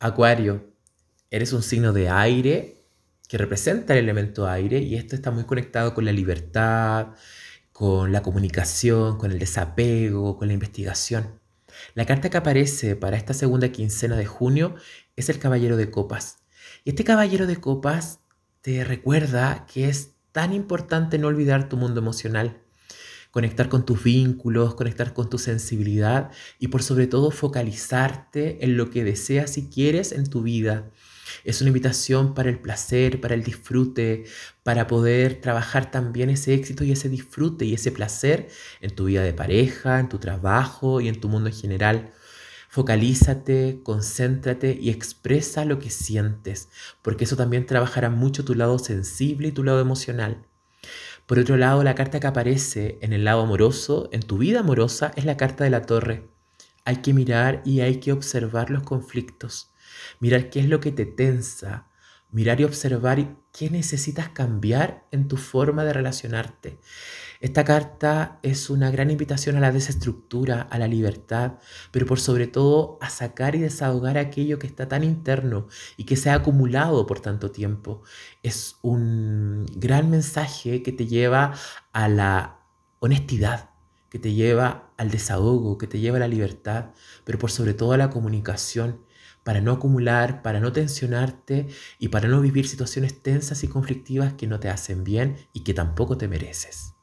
Acuario, eres un signo de aire que representa el elemento aire y esto está muy conectado con la libertad, con la comunicación, con el desapego, con la investigación. La carta que aparece para esta segunda quincena de junio es el Caballero de Copas. Y este Caballero de Copas te recuerda que es tan importante no olvidar tu mundo emocional, conectar con tus vínculos, conectar con tu sensibilidad y por sobre todo focalizarte en lo que deseas y quieres en tu vida es una invitación para el placer, para el disfrute, para poder trabajar también ese éxito y ese disfrute y ese placer en tu vida de pareja, en tu trabajo y en tu mundo en general. Focalízate, concéntrate y expresa lo que sientes, porque eso también trabajará mucho tu lado sensible y tu lado emocional. Por otro lado, la carta que aparece en el lado amoroso, en tu vida amorosa, es la carta de la torre. Hay que mirar y hay que observar los conflictos mirar qué es lo que te tensa, mirar y observar qué necesitas cambiar en tu forma de relacionarte. Esta carta es una gran invitación a la desestructura, a la libertad, pero por sobre todo a sacar y desahogar aquello que está tan interno y que se ha acumulado por tanto tiempo. Es un gran mensaje que te lleva a la honestidad, que te lleva al desahogo, que te lleva a la libertad, pero por sobre todo a la comunicación para no acumular, para no tensionarte y para no vivir situaciones tensas y conflictivas que no te hacen bien y que tampoco te mereces.